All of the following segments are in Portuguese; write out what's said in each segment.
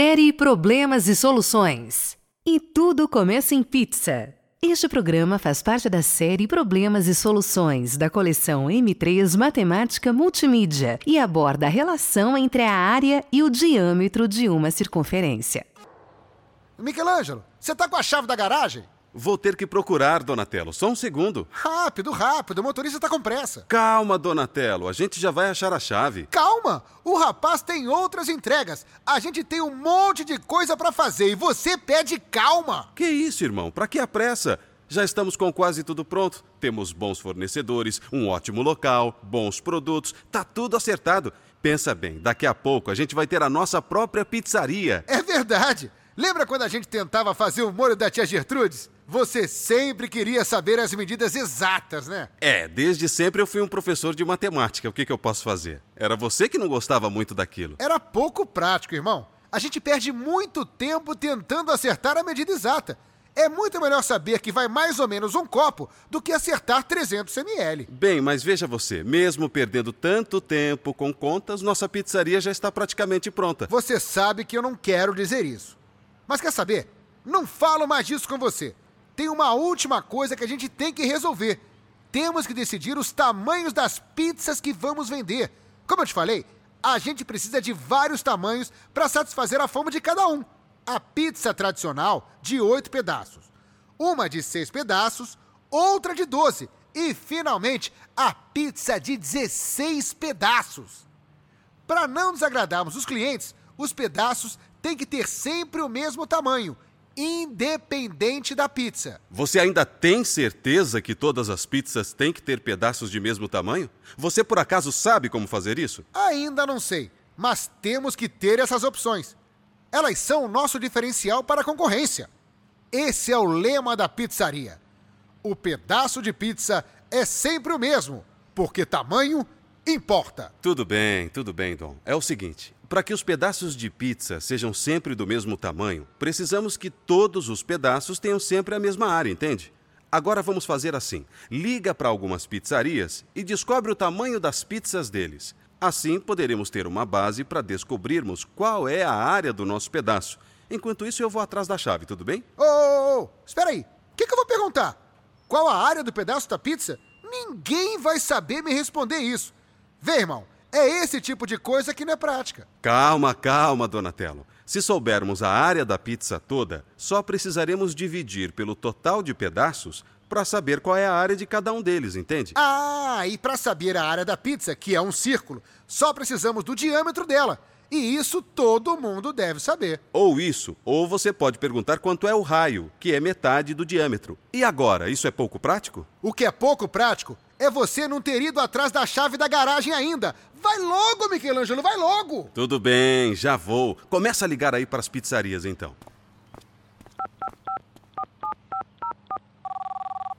Série Problemas e Soluções. E tudo começa em pizza. Este programa faz parte da série Problemas e Soluções da coleção M3 Matemática Multimídia e aborda a relação entre a área e o diâmetro de uma circunferência. Michelangelo, você tá com a chave da garagem? Vou ter que procurar, Donatello. Só um segundo. Rápido, rápido, o motorista tá com pressa. Calma, Donatello. A gente já vai achar a chave. Calma! O rapaz tem outras entregas. A gente tem um monte de coisa pra fazer e você pede calma. Que isso, irmão? Pra que a pressa? Já estamos com quase tudo pronto. Temos bons fornecedores, um ótimo local, bons produtos. Tá tudo acertado. Pensa bem, daqui a pouco a gente vai ter a nossa própria pizzaria. É verdade. Lembra quando a gente tentava fazer o molho da tia Gertrudes? Você sempre queria saber as medidas exatas, né? É, desde sempre eu fui um professor de matemática. O que, que eu posso fazer? Era você que não gostava muito daquilo. Era pouco prático, irmão. A gente perde muito tempo tentando acertar a medida exata. É muito melhor saber que vai mais ou menos um copo do que acertar 300 ml. Bem, mas veja você, mesmo perdendo tanto tempo com contas, nossa pizzaria já está praticamente pronta. Você sabe que eu não quero dizer isso. Mas quer saber? Não falo mais disso com você tem uma última coisa que a gente tem que resolver. Temos que decidir os tamanhos das pizzas que vamos vender. Como eu te falei, a gente precisa de vários tamanhos para satisfazer a fome de cada um. A pizza tradicional, de oito pedaços. Uma de seis pedaços, outra de doze. E, finalmente, a pizza de 16 pedaços. Para não desagradarmos os clientes, os pedaços têm que ter sempre o mesmo tamanho independente da pizza. Você ainda tem certeza que todas as pizzas têm que ter pedaços de mesmo tamanho? Você por acaso sabe como fazer isso? Ainda não sei, mas temos que ter essas opções. Elas são o nosso diferencial para a concorrência. Esse é o lema da pizzaria. O pedaço de pizza é sempre o mesmo, porque tamanho importa. Tudo bem, tudo bem, Dom. É o seguinte: para que os pedaços de pizza sejam sempre do mesmo tamanho, precisamos que todos os pedaços tenham sempre a mesma área, entende? Agora vamos fazer assim: liga para algumas pizzarias e descobre o tamanho das pizzas deles. Assim poderemos ter uma base para descobrirmos qual é a área do nosso pedaço. Enquanto isso, eu vou atrás da chave, tudo bem? Ô, ô, ô, espera aí. O que, que eu vou perguntar? Qual a área do pedaço da pizza? Ninguém vai saber me responder isso. Vê, irmão, é esse tipo de coisa que não é prática. Calma, calma, Donatello. Se soubermos a área da pizza toda, só precisaremos dividir pelo total de pedaços para saber qual é a área de cada um deles, entende? Ah, e para saber a área da pizza, que é um círculo, só precisamos do diâmetro dela. E isso todo mundo deve saber. Ou isso, ou você pode perguntar quanto é o raio, que é metade do diâmetro. E agora, isso é pouco prático? O que é pouco prático é você não ter ido atrás da chave da garagem ainda. Vai logo, Michelangelo, vai logo! Tudo bem, já vou. Começa a ligar aí para as pizzarias então.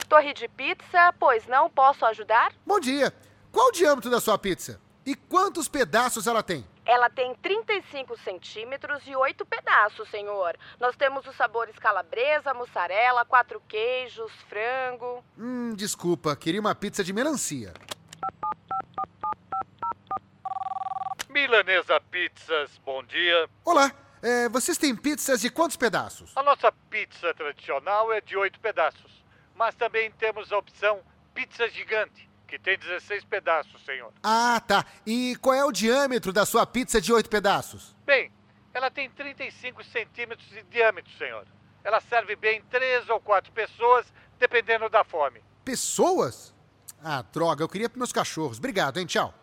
Torre de pizza, pois não posso ajudar? Bom dia. Qual o diâmetro da sua pizza? E quantos pedaços ela tem? Ela tem 35 centímetros e 8 pedaços, senhor. Nós temos os sabores calabresa, mussarela, quatro queijos, frango. Hum, desculpa, queria uma pizza de melancia. Milanesa Pizzas, bom dia. Olá, é, vocês têm pizzas de quantos pedaços? A nossa pizza tradicional é de 8 pedaços, mas também temos a opção pizza gigante que tem 16 pedaços, senhor. Ah, tá. E qual é o diâmetro da sua pizza de 8 pedaços? Bem, ela tem 35 centímetros de diâmetro, senhor. Ela serve bem três ou quatro pessoas, dependendo da fome. Pessoas? Ah, droga, eu queria para meus cachorros. Obrigado, hein? Tchau.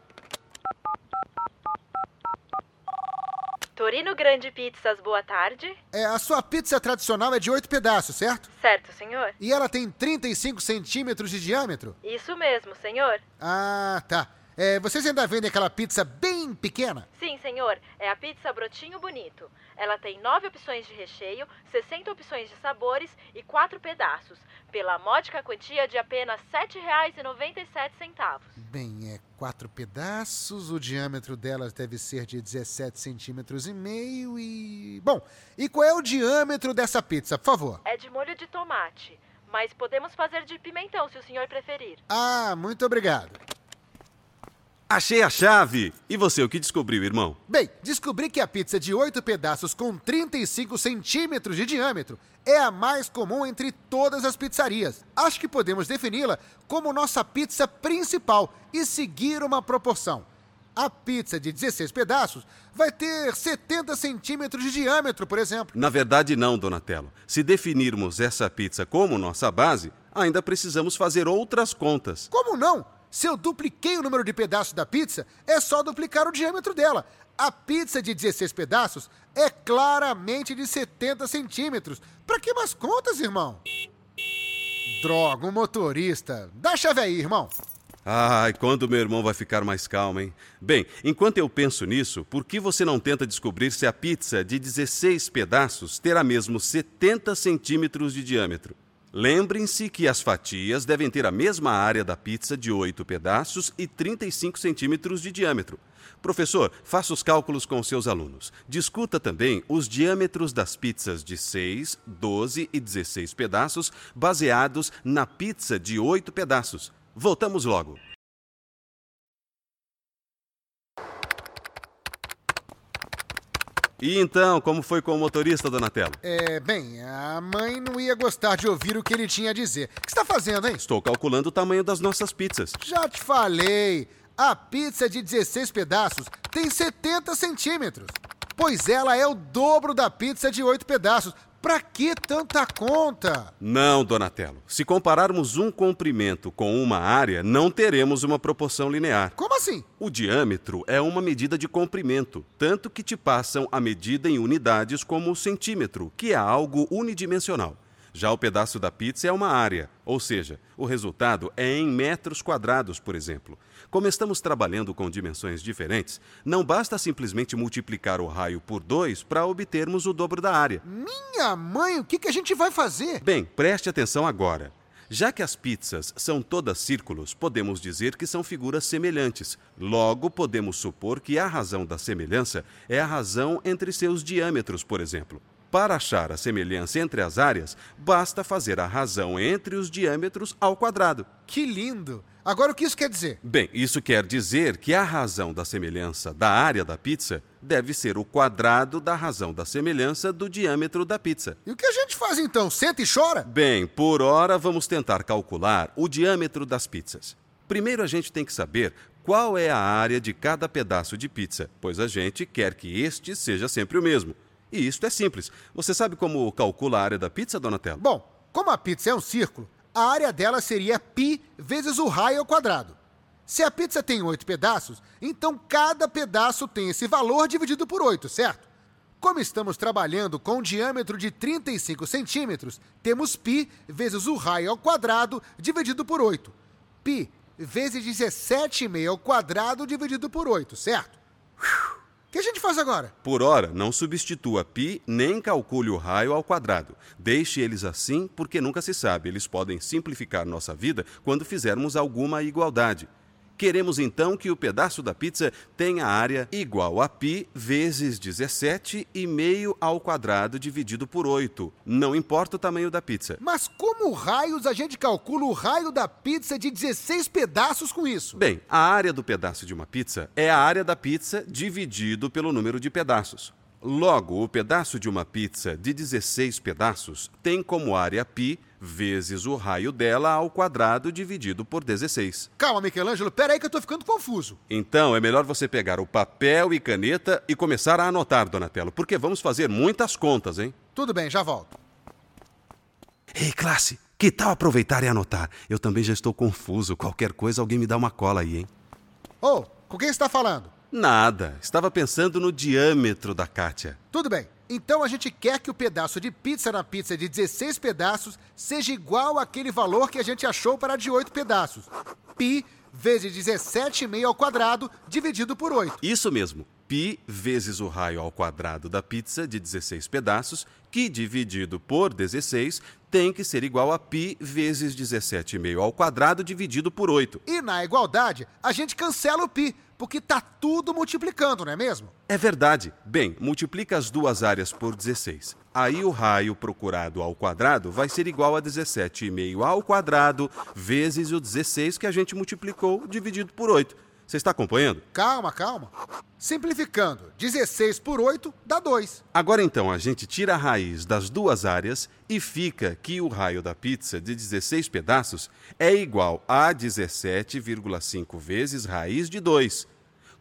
Torino Grande Pizzas, boa tarde. É, a sua pizza tradicional é de oito pedaços, certo? Certo, senhor. E ela tem 35 centímetros de diâmetro? Isso mesmo, senhor. Ah, tá. É, vocês ainda vendem aquela pizza bem pequena? Sim, senhor. É a pizza Brotinho Bonito. Ela tem nove opções de recheio, 60 opções de sabores e quatro pedaços, pela módica quantia de apenas R$ 7,97. Bem, é quatro pedaços, o diâmetro delas deve ser de 17 centímetros e meio e... Bom, e qual é o diâmetro dessa pizza, por favor? É de molho de tomate, mas podemos fazer de pimentão se o senhor preferir. Ah, muito obrigado. Achei a chave! E você, o que descobriu, irmão? Bem, descobri que a pizza de 8 pedaços com 35 centímetros de diâmetro é a mais comum entre todas as pizzarias. Acho que podemos defini-la como nossa pizza principal e seguir uma proporção. A pizza de 16 pedaços vai ter 70 centímetros de diâmetro, por exemplo. Na verdade, não, Donatello. Se definirmos essa pizza como nossa base, ainda precisamos fazer outras contas. Como não? Se eu dupliquei o número de pedaços da pizza, é só duplicar o diâmetro dela. A pizza de 16 pedaços é claramente de 70 centímetros. Pra que mais contas, irmão? Droga, o motorista. Dá a chave aí, irmão. Ai, quando meu irmão vai ficar mais calmo, hein? Bem, enquanto eu penso nisso, por que você não tenta descobrir se a pizza de 16 pedaços terá mesmo 70 centímetros de diâmetro? Lembrem-se que as fatias devem ter a mesma área da pizza de 8 pedaços e 35 centímetros de diâmetro. Professor, faça os cálculos com seus alunos. Discuta também os diâmetros das pizzas de 6, 12 e 16 pedaços, baseados na pizza de 8 pedaços. Voltamos logo. E então, como foi com o motorista, Donatello? É, bem, a mãe não ia gostar de ouvir o que ele tinha a dizer. O que você está fazendo, hein? Estou calculando o tamanho das nossas pizzas. Já te falei. A pizza de 16 pedaços tem 70 centímetros. Pois ela é o dobro da pizza de 8 pedaços. Pra que tanta conta? Não, Donatello. Se compararmos um comprimento com uma área, não teremos uma proporção linear. Como assim? O diâmetro é uma medida de comprimento, tanto que te passam a medida em unidades como o centímetro, que é algo unidimensional. Já o pedaço da pizza é uma área, ou seja, o resultado é em metros quadrados, por exemplo. Como estamos trabalhando com dimensões diferentes, não basta simplesmente multiplicar o raio por 2 para obtermos o dobro da área. Minha mãe, o que, que a gente vai fazer? Bem, preste atenção agora. Já que as pizzas são todas círculos, podemos dizer que são figuras semelhantes. Logo, podemos supor que a razão da semelhança é a razão entre seus diâmetros, por exemplo. Para achar a semelhança entre as áreas, basta fazer a razão entre os diâmetros ao quadrado. Que lindo! Agora, o que isso quer dizer? Bem, isso quer dizer que a razão da semelhança da área da pizza deve ser o quadrado da razão da semelhança do diâmetro da pizza. E o que a gente faz então? Senta e chora? Bem, por hora vamos tentar calcular o diâmetro das pizzas. Primeiro a gente tem que saber qual é a área de cada pedaço de pizza, pois a gente quer que este seja sempre o mesmo. E isto é simples. Você sabe como calcula a área da pizza, Donatello? Bom, como a pizza é um círculo, a área dela seria π vezes o raio ao quadrado. Se a pizza tem oito pedaços, então cada pedaço tem esse valor dividido por oito, certo? Como estamos trabalhando com um diâmetro de 35 centímetros, temos π vezes o raio ao quadrado dividido por 8. π vezes 17,5 ao quadrado dividido por 8, certo? Que a gente faz agora? Por hora, não substitua π nem calcule o raio ao quadrado. Deixe eles assim, porque nunca se sabe. Eles podem simplificar nossa vida quando fizermos alguma igualdade. Queremos então que o pedaço da pizza tenha área igual a π vezes 17,5 ao quadrado dividido por 8. Não importa o tamanho da pizza. Mas como raios a gente calcula o raio da pizza de 16 pedaços com isso? Bem, a área do pedaço de uma pizza é a área da pizza dividido pelo número de pedaços. Logo, o pedaço de uma pizza de 16 pedaços tem como área π vezes o raio dela ao quadrado dividido por 16. Calma, Michelangelo, peraí que eu tô ficando confuso. Então, é melhor você pegar o papel e caneta e começar a anotar, Donatello, porque vamos fazer muitas contas, hein? Tudo bem, já volto. Ei, classe, que tal aproveitar e anotar? Eu também já estou confuso. Qualquer coisa, alguém me dá uma cola aí, hein? Ô, oh, com quem está falando? Nada. Estava pensando no diâmetro da Kátia. Tudo bem. Então a gente quer que o pedaço de pizza na pizza de 16 pedaços seja igual àquele valor que a gente achou para a de 8 pedaços. Pi vezes 17,5 ao quadrado dividido por 8. Isso mesmo. Pi vezes o raio ao quadrado da pizza de 16 pedaços, que dividido por 16 tem que ser igual a π vezes 17,5 ao quadrado dividido por 8. E na igualdade, a gente cancela o π, porque tá tudo multiplicando, não é mesmo? É verdade. Bem, multiplica as duas áreas por 16. Aí o raio procurado ao quadrado vai ser igual a 17,5 ao quadrado vezes o 16 que a gente multiplicou dividido por 8. Você está acompanhando? Calma, calma. Simplificando, 16 por 8 dá 2. Agora então a gente tira a raiz das duas áreas e fica que o raio da pizza de 16 pedaços é igual a 17,5 vezes raiz de 2.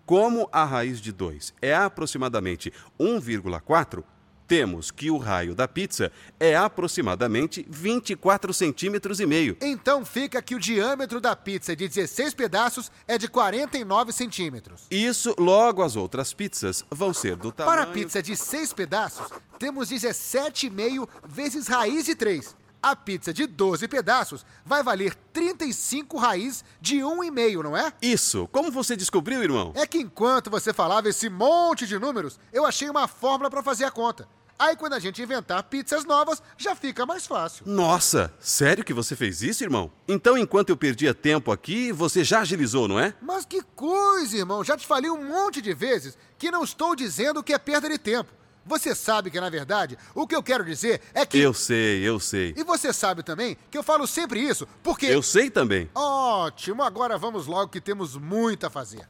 Como a raiz de 2 é aproximadamente 1,4, temos que o raio da pizza é aproximadamente 24 centímetros e meio. Então fica que o diâmetro da pizza de 16 pedaços é de 49 centímetros. Isso, logo as outras pizzas vão ser do tamanho... Para a pizza de 6 pedaços, temos 17,5 vezes raiz de 3. A pizza de 12 pedaços vai valer 35 raiz de 1,5, não é? Isso! Como você descobriu, irmão? É que enquanto você falava esse monte de números, eu achei uma fórmula para fazer a conta. Aí quando a gente inventar pizzas novas, já fica mais fácil. Nossa, sério que você fez isso, irmão? Então, enquanto eu perdia tempo aqui, você já agilizou, não é? Mas que coisa, irmão! Já te falei um monte de vezes que não estou dizendo que é perda de tempo. Você sabe que, na verdade, o que eu quero dizer é que. Eu sei, eu sei. E você sabe também que eu falo sempre isso, porque. Eu sei também. Ótimo, agora vamos logo que temos muito a fazer.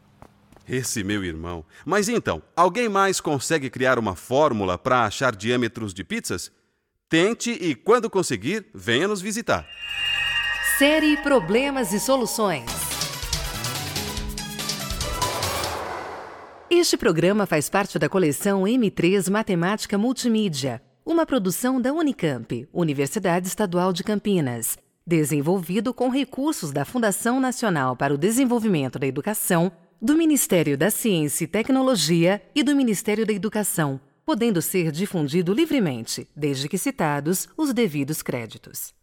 Esse meu irmão. Mas então, alguém mais consegue criar uma fórmula para achar diâmetros de pizzas? Tente e, quando conseguir, venha nos visitar. Série Problemas e Soluções. Este programa faz parte da coleção M3 Matemática Multimídia, uma produção da Unicamp, Universidade Estadual de Campinas, desenvolvido com recursos da Fundação Nacional para o Desenvolvimento da Educação, do Ministério da Ciência e Tecnologia e do Ministério da Educação, podendo ser difundido livremente, desde que citados os devidos créditos.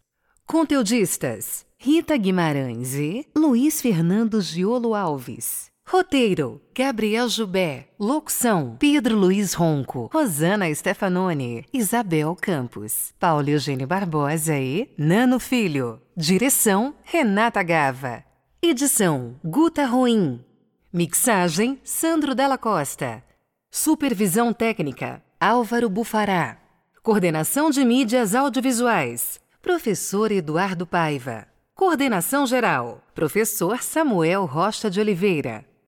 Conteudistas: Rita Guimarães e Luiz Fernando Giolo Alves. Roteiro: Gabriel Jubé. Locução: Pedro Luiz Ronco, Rosana Stefanoni, Isabel Campos, Paulo Eugênio Barbosa e Nano Filho. Direção: Renata Gava. Edição: Guta Ruim. Mixagem: Sandro Della Costa. Supervisão técnica: Álvaro Bufará. Coordenação de mídias audiovisuais: Professor Eduardo Paiva. Coordenação geral: Professor Samuel Rocha de Oliveira.